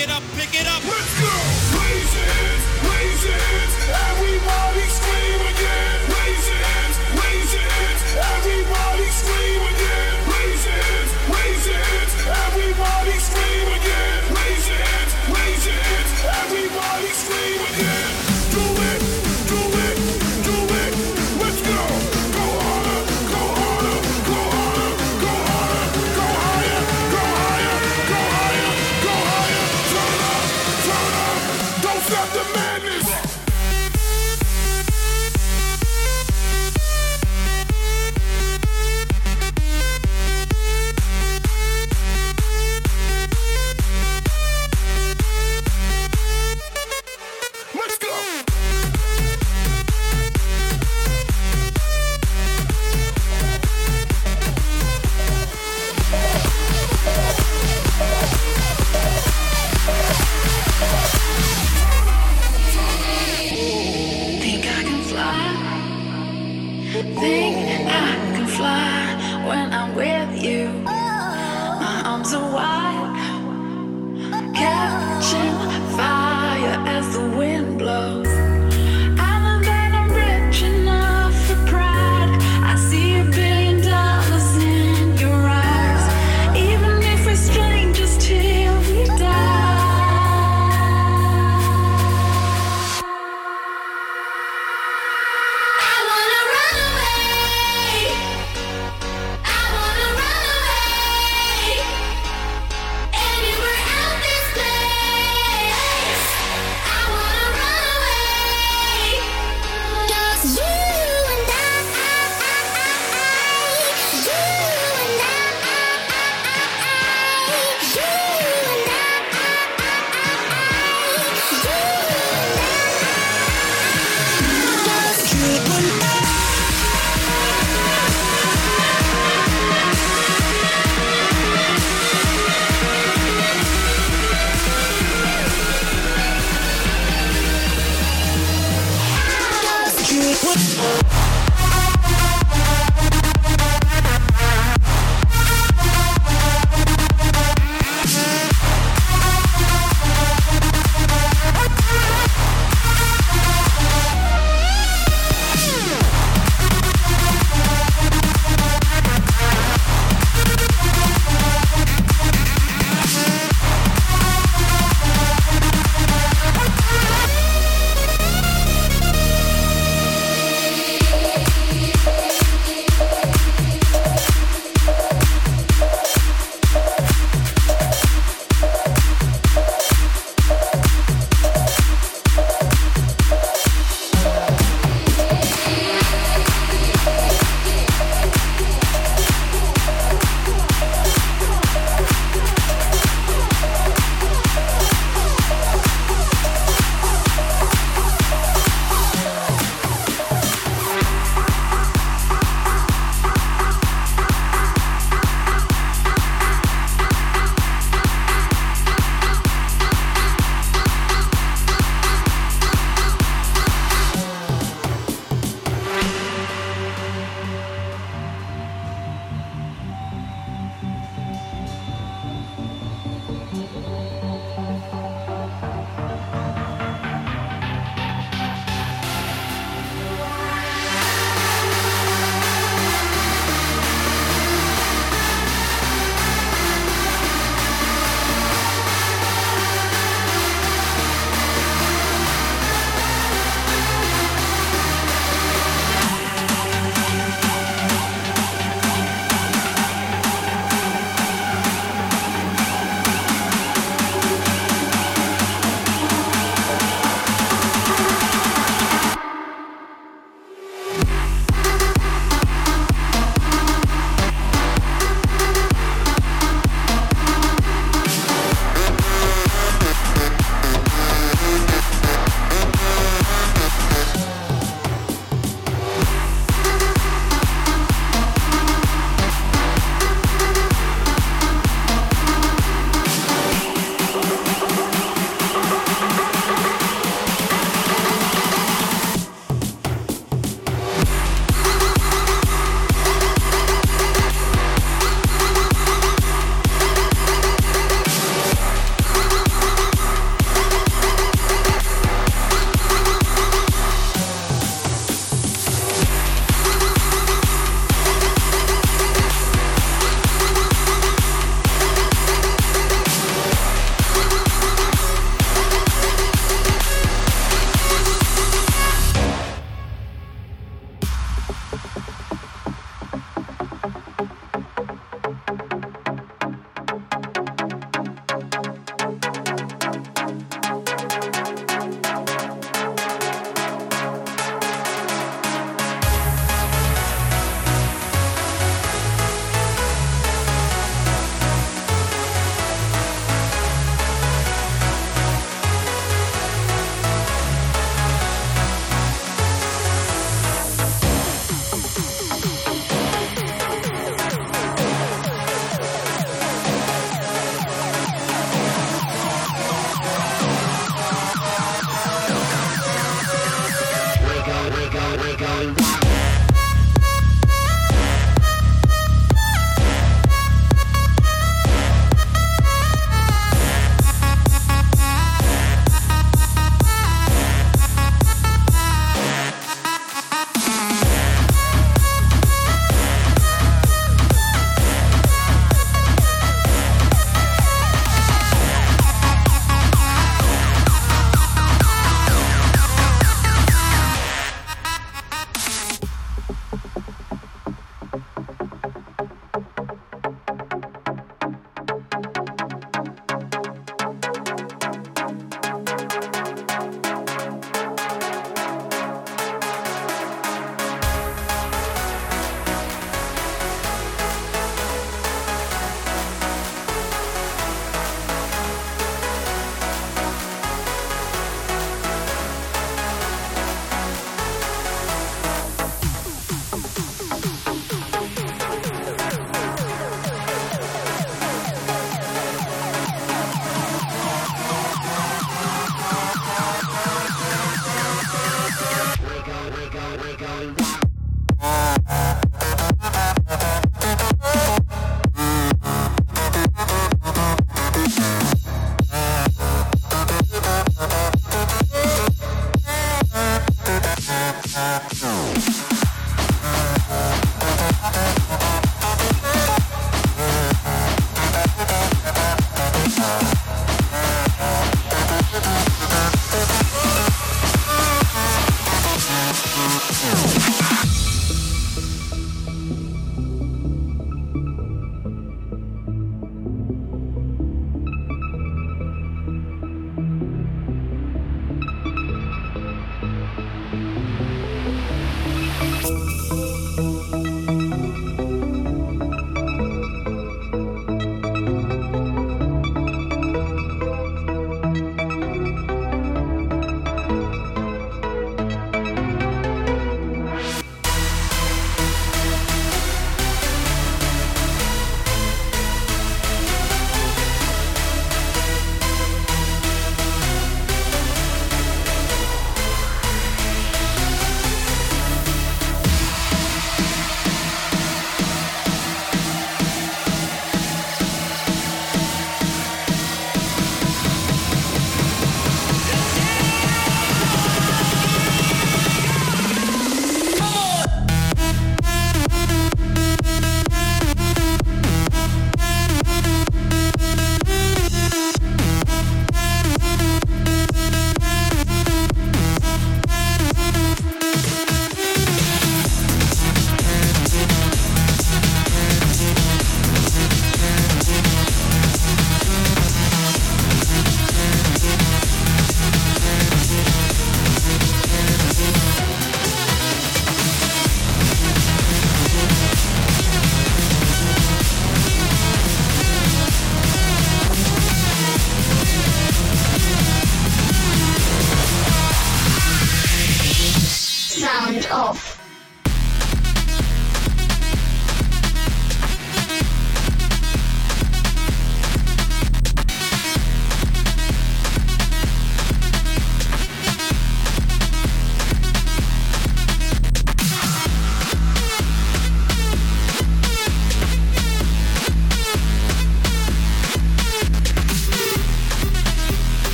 Pick it up, pick it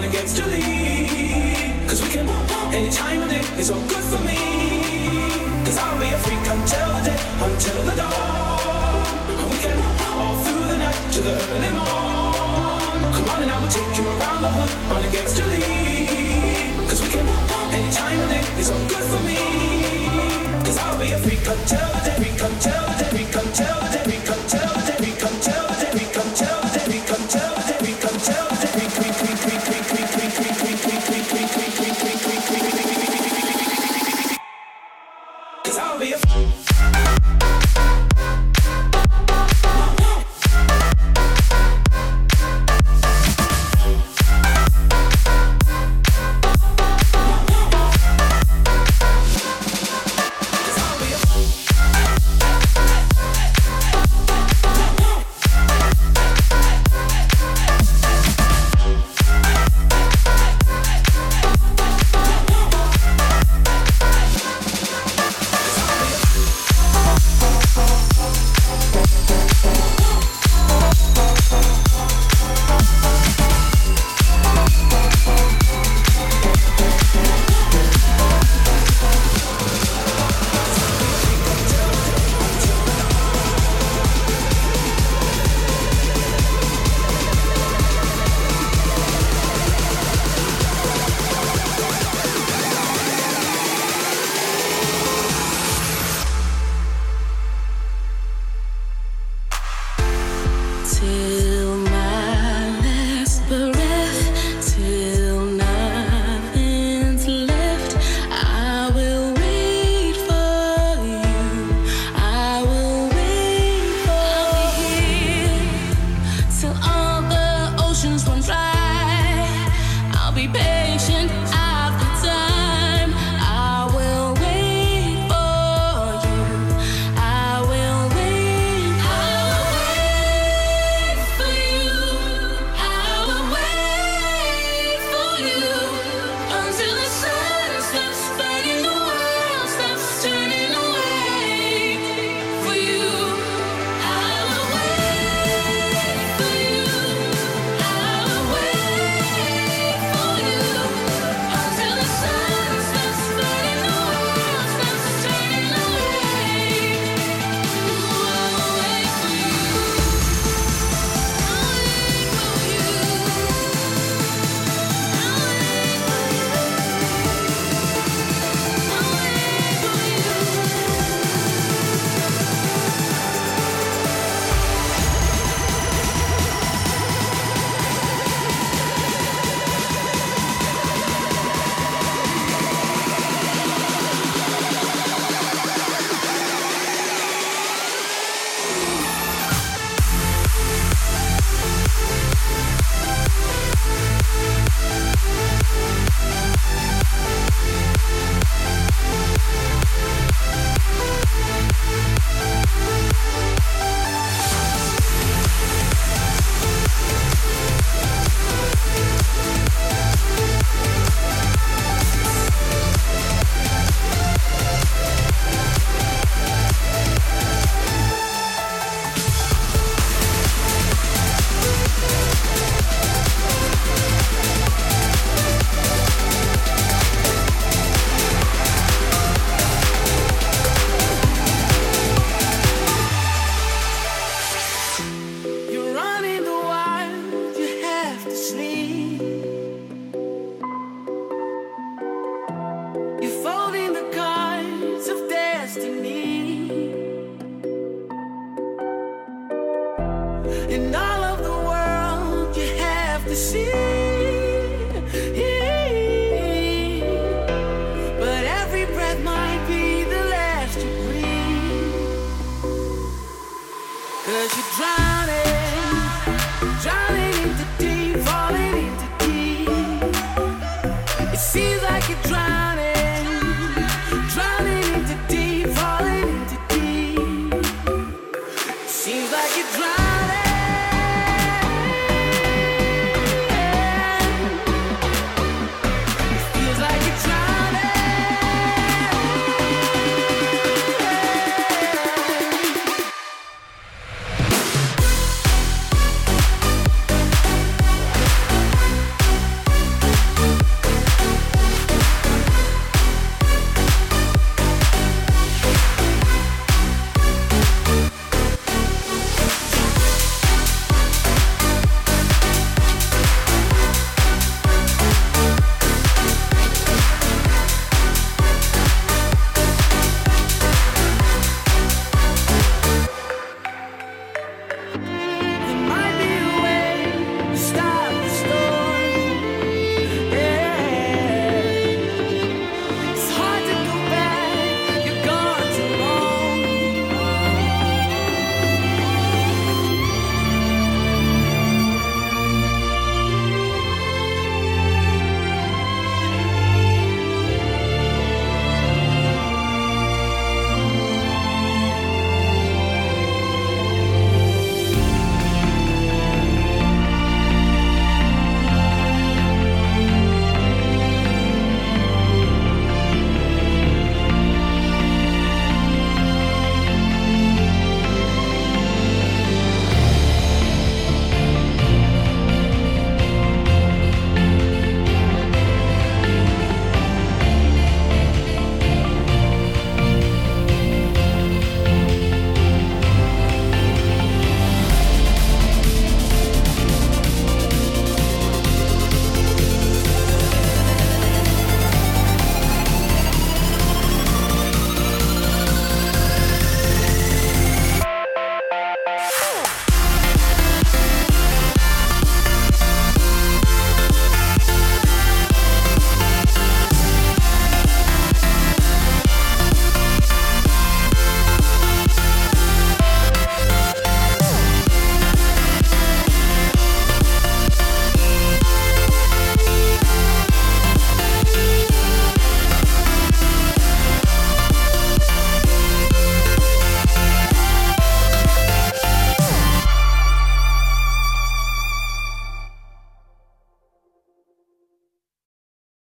run against your lead. Cause we can, any time of day is all good for me. Cause I'll be a freak until the day, until the dawn. We can all through the night to the early morn. Come on and I will take you around the hood, run against your lead. Cause we can, any time of day is all good for me. Cause I'll be a freak until the day, freak until the day, freak until the day, freak until